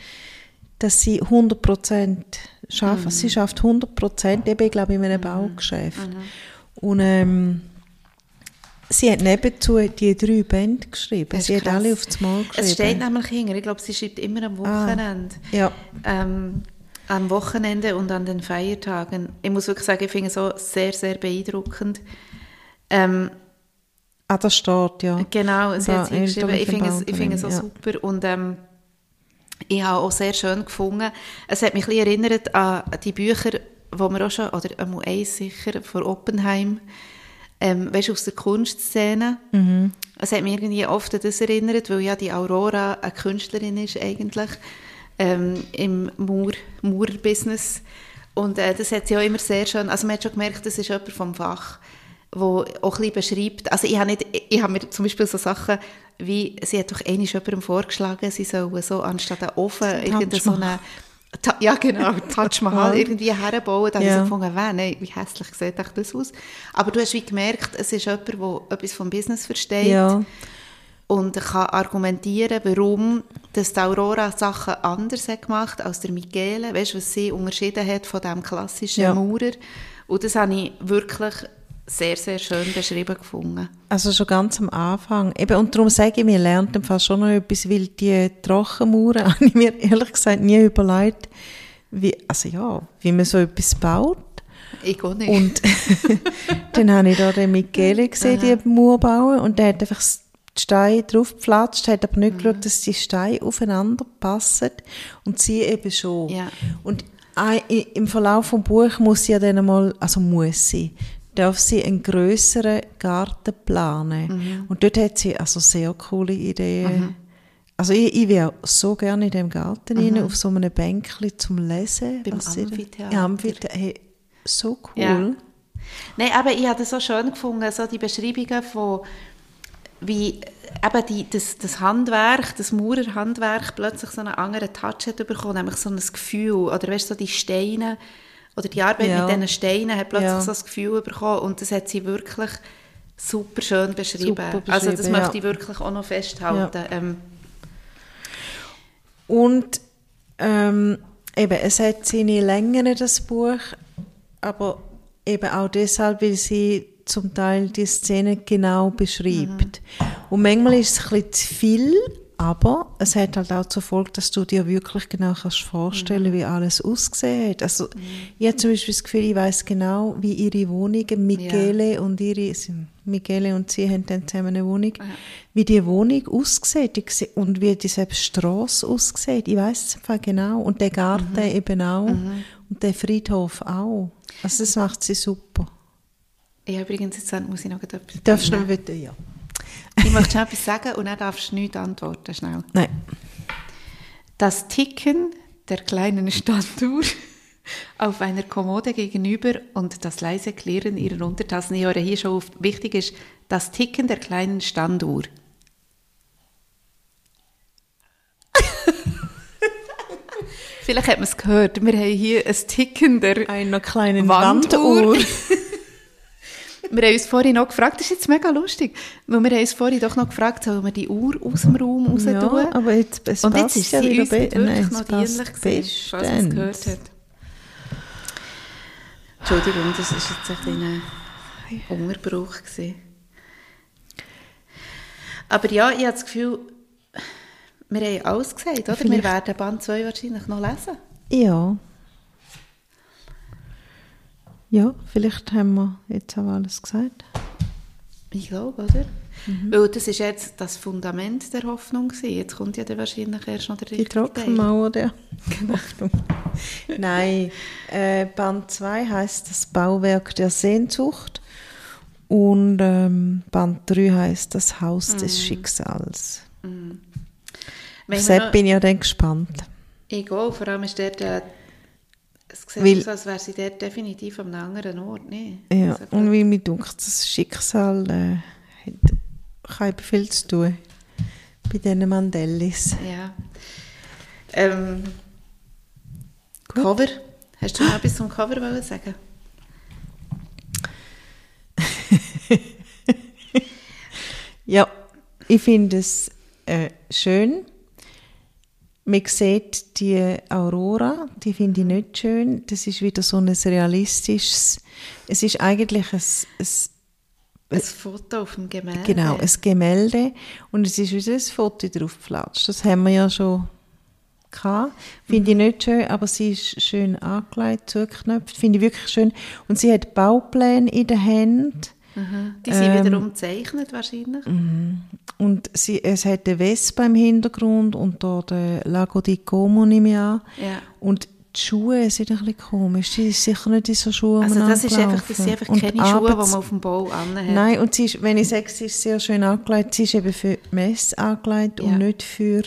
dass sie 100% schafft. Mhm. Sie schafft 100% eben, ich glaube, in einem Baugeschäft. Mhm. Und ähm, sie hat nebenzu die drei Bände geschrieben. Sie hat krass. alle auf das Mal geschrieben. Es steht nämlich hinter, ich glaube, sie schreibt immer am Wochenende. ja. Ähm, am Wochenende und an den Feiertagen. Ich muss wirklich sagen, ich finde es so sehr, sehr beeindruckend. Ähm, Ah, das steht, ja. genau, sie Da, hat sie geschrieben. Ich finde es, ich finde es so ja. super und ähm, ich habe auch sehr schön gefunden. Es hat mich ein bisschen erinnert an die Bücher, wo wir auch schon, oder einmal eins sicher, von Oppenheim, ähm, weißt du, aus der Kunstszene. Mhm. Es hat mich irgendwie oft an das erinnert, weil ja die Aurora eine Künstlerin ist eigentlich ähm, im Mauer- Maurer-Business. Und äh, das hat sie auch immer sehr schön, also man hat schon gemerkt, das ist jemand vom Fach, wo auch ein bisschen beschreibt, also ich habe, nicht, ich habe mir zum Beispiel so Sachen wie, sie hat doch einmal jemandem vorgeschlagen, sie sollen so anstatt einen Ofen irgendeine so eine Ta ja, genau, Taj Mahal irgendwie herbauen. Da habe ich Ja. so gefunden, nein, wie hässlich sieht das aus. Aber du hast wie gemerkt, es ist jemand, der etwas vom Business versteht Ja. und kann argumentieren, warum dass die Aurora Sachen anders hat gemacht als der Michele. Weißt du, was sie unterschieden hat von dem klassischen Ja. Maurer. Und das habe ich wirklich sehr, sehr schön beschrieben gefunden. Also schon ganz am Anfang. Eben, und darum sage ich, mir lernt im Fall schon noch etwas, weil die Trockenmauern habe ich mir ehrlich gesagt nie überlegt, wie, also ja, wie man so etwas baut. Ich auch nicht. Und dann habe ich da den Michele gesehen, die Mauer bauen, und der hat einfach die Steine draufgepflatscht, hat aber nicht geschaut, dass die Steine aufeinander passen und sie eben schon. Ja. Und im Verlauf vom Buch muss sie ja dann mal, also muss sie, darf sie einen grösseren Garten planen. Und dort hat sie also sehr coole Ideen. Also ich, ich wäre so gerne in dem Garten rein, auf so einem Bänkchen zum Lesen. Beim Amphitheater. Ja, Amphitheater. Hey, so cool. Ja. Nein, aber ich habe das so schön gefunden, so die Beschreibungen von wie eben die, das, das Handwerk, das Maurerhandwerk plötzlich so einen anderen Touch hat bekommen, nämlich so ein Gefühl, oder weißt du, so die Steine, oder die Arbeit Ja. mit diesen Steinen hat plötzlich Ja. so das Gefühl bekommen und das hat sie wirklich super schön beschrieben. Super also das beschrieben, möchte ja. ich wirklich auch noch festhalten. Ähm, Und ähm, eben, es hat seine Längen, das Buch, aber eben auch deshalb, weil sie zum Teil die Szene genau beschreibt. Und manchmal ist es ein bisschen zu viel, aber es hat halt auch zur Folge, dass du dir wirklich genau kannst vorstellen, wie alles ausgesehen hat. Also ich habe zum Beispiel das Gefühl, ich weiß genau, wie ihre Wohnungen, Michele und ihre, Michele und sie haben dann zusammen eine Wohnung, wie die Wohnung aussieht und wie die selbst Strasse aussieht. Ich weiß es einfach genau. Und der Garten eben auch. Und der Friedhof auch. Also das macht sie super. ja, übrigens, jetzt muss ich noch etwas Darfst du noch bitte? Ja. Ich möchte schon etwas sagen und dann darfst du nichts antworten, schnell. Nein. Das Ticken der kleinen Standuhr auf einer Kommode gegenüber und das leise Klirren ihrer Untertassen. Ich höre hier schon auf, wichtig ist das Ticken der kleinen Standuhr. Vielleicht hat man es gehört. Wir haben hier ein Ticken der Einer kleinen Wanduhr. Wanduhr. Wir haben uns vorhin noch gefragt, das ist jetzt mega lustig, weil wir haben uns vorhin doch noch gefragt, sollen wir die Uhr aus dem Raum raus tun? Ja, aber jetzt, es Und jetzt ist ja sie wieder uns wirklich Nein, noch dienlich gewesen, es gehört hat. Entschuldigung, das war jetzt ein kleiner Unterbruch. Gewesen. Aber ja, ich habe das Gefühl, wir haben alles gesagt, oder? Wir Vielleicht- werden Band 2 wahrscheinlich noch lesen. Ja. Ja, vielleicht haben wir jetzt auch alles gesagt. Ich glaube, oder? Weil das ist jetzt das Fundament der Hoffnung gewesen. Jetzt kommt ja dann wahrscheinlich erst noch der Die richtige Teil. Trockenmauer der Hoffnung. Nein, äh, Band 2 heißt das Bauwerk der Sehnsucht und ähm, Band 3 heißt das Haus des Schicksals. Sepp noch- bin ich ja dann gespannt. Ich auch, vor allem ist äh, es sieht Weil- aus, als wäre sie dort definitiv an einem anderen Ort, ne? Ja, Also, und wie mir denkt, das Schicksal äh, hat, kann eben viel zu tun bei diesen Mandellis. ja. Ähm, Cover? Hast du noch etwas zum Cover wollen sagen? Ja, ich finde es äh, schön. Man sieht die Aurora, die finde ich nicht schön. Das ist wieder so ein realistisches, es ist eigentlich ein, ein Ein Foto auf dem Gemälde. Genau, ein Gemälde und es ist wieder ein Foto drauf geflatscht. Das haben wir ja schon gehabt. Finde ich nicht schön, aber sie ist schön angelegt, zugeknöpft. Finde ich wirklich schön. Und sie hat Baupläne in den Händen Mhm. Die sind Ähm, wiederum gezeichnet wahrscheinlich. und sie, es hat eine Vespa im Hintergrund und da der Lago di Como nehme ich an. Ja. Und die Schuhe sind ein bisschen komisch. Sie ist sicher nicht in so Schuhen Also das, ist einfach, das sind einfach keine Schuhe, die man auf dem Bau anhat. Nein, und sie ist, wenn ich sage, sie ist sehr schön angelegt, sie ist eben für die Messe angelegt Ja. und nicht für,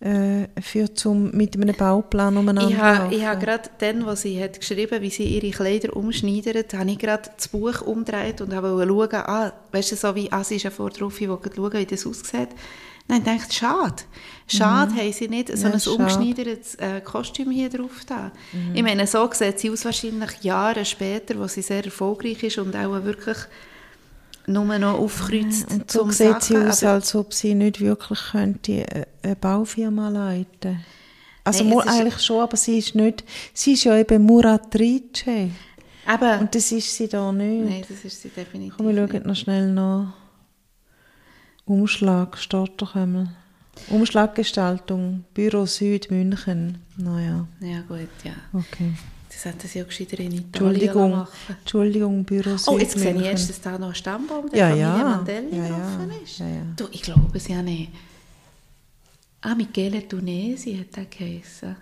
für zum, mit einem Bauplan umeinander Ich habe ich gerade dann, wo sie hat geschrieben wie sie ihre Kleider umschneidert, habe ich gerade das Buch umgedreht und wollte schauen, ah, weißt du, so wie, ah, sie ist ja vor drauf, ich wollte schauen, wie das aussieht. Nein, ich dachte, schade. Schade haben sie nicht so Mhm. Ja, ein schade. Mhm. umgeschneidertes äh, Kostüm hier drauf da. Ich meine, so sieht sie aus wahrscheinlich Jahre später, wo sie sehr erfolgreich ist und auch wirklich nur noch aufkreuzt Und so sieht sie aus, aber- als ob sie nicht wirklich könnte äh, eine Baufirma leiten Also Nein, eigentlich schon, aber sie ist nicht, sie ist ja eben Muratrice Eben. und das ist sie da nicht. Nein, das ist sie definitiv Komm, wir nicht. schauen noch schnell nach. Umschlag, steht doch einmal. Umschlaggestaltung, Büro Süd, München. Naja, Ja gut, ja. okay. Das hätten sie ja gescheiter in Italien Entschuldigung, machen Entschuldigung, Büro Oh, jetzt sehe ich erst, dass da noch ein Stammbaum der Ja, Familie ja. Mandelli Ja, offen ist. Ja, ja. Du, ich glaube es ja nicht. Ah, Michele Tunesi hat er geheissen.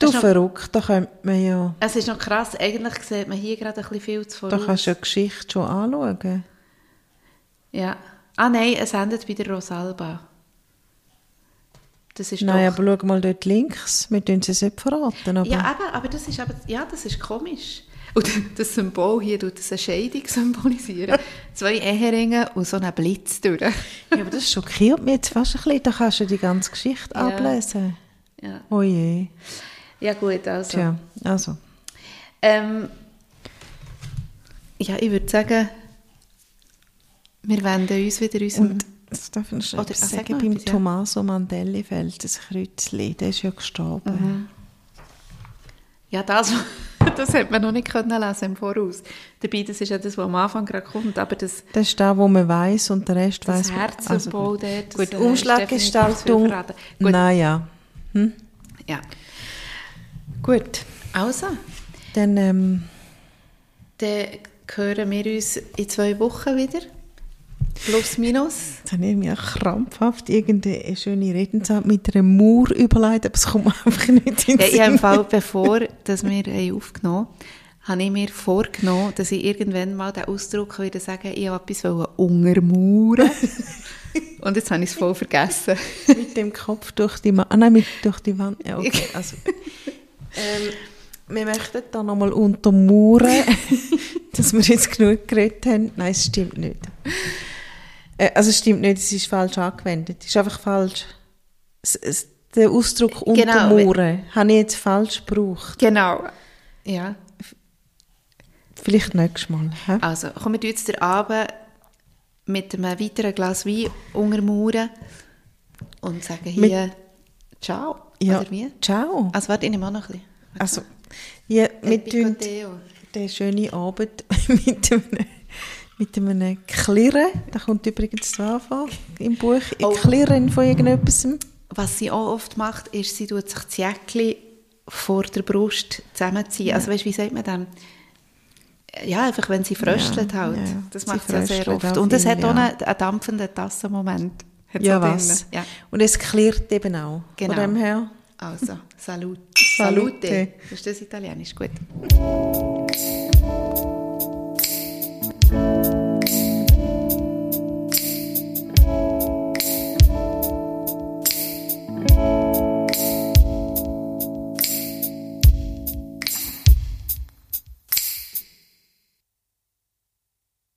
Du noch- verrückt, da könnte man ja, Es ist noch krass, eigentlich sieht man hier gerade ein bisschen viel zu da voraus. kannst du ja die Geschichte schon anschauen. Ja. Ah nein, es endet bei der Rosalba. Das ist Nein, doch... aber schau mal dort links, wir tun sie nicht verraten, aber Ja, eben, aber das ist, aber, ja, das ist komisch. Und das Symbol hier tut eine Scheidung symbolisieren. Zwei Eheringe und so einen Blitz durch. Ja, aber das schockiert mich jetzt fast ein bisschen, da kannst du die ganze Geschichte Ja. ablesen. Ja, Oh je. ja gut, also. Tja, also. Ähm, ja, ich würde sagen, wir wenden uns wieder unserem... Und das noch Oder, sagen, noch beim ja. Tommaso Mandelli fällt das Kreuzli, der ist ja gestorben. Mhm. Ja, das, das hat man noch nicht können lesen im Voraus. Dabei, das ist ja das, was am Anfang gerade kommt, aber das, Das ist das, was man weiß und der Rest das weiß man. Herzsymbol dort... das, Also, gut, äh, ist zu Umschlaggestaltung. Naja. ja. Gut. Also, Dann, ähm, dann hören wir uns in zwei Wochen wieder. Plus, minus. jetzt habe ich mir krampfhaft irgendeine schöne Redensart mit einer Mauer überlegt, aber es kommt mir einfach nicht in den Ja, ich habe. Fall, bevor dass wir aufgenommen haben, habe ich mir vorgenommen, dass ich irgendwann mal den Ausdruck wieder sagen ich wollte etwas untermauern. Und jetzt habe ich es voll vergessen. mit dem Kopf durch die, Ma ah, nein, mit, durch die Wand. Ja, okay. Also, ähm, wir möchten da nochmal untermauern, dass wir jetzt genug geredet haben. Nein, es stimmt nicht. Äh, also es stimmt nicht, es ist falsch angewendet. Es ist einfach falsch. Es, es, der Ausdruck Genau, untermauern habe ich jetzt falsch gebraucht. Genau. Ja. Vielleicht nächstes Mal. hä? Also, kommen wir jetzt den Abend mit einem weiteren Glas Wein untermauern und sagen hier Ciao. Ja, Oder wie? ciao. Also, warte, ich nehme auch noch ein bisschen. Also, ja, Epicoteo. den schönen Abend mit einem, mit einem Klirren, da kommt übrigens da vor im Buch, ein Oh. Klirren von irgendetwas. Was sie auch oft macht, ist, sie tut sich das Jäckchen vor der Brust zusammenziehen. Also weißt, wie sagt man dann? Ja, einfach wenn sie fröstelt Ja, halt. ja. Das macht sie ja sehr oft. Und es hat auch ja. einen, einen dampfenden Tassenmoment. Hat's Ja, was? Ja, Und es klirrt eben auch. Genau. Von dem her. also, Salut. Salute. Salute. Ist das italienisch? Gut.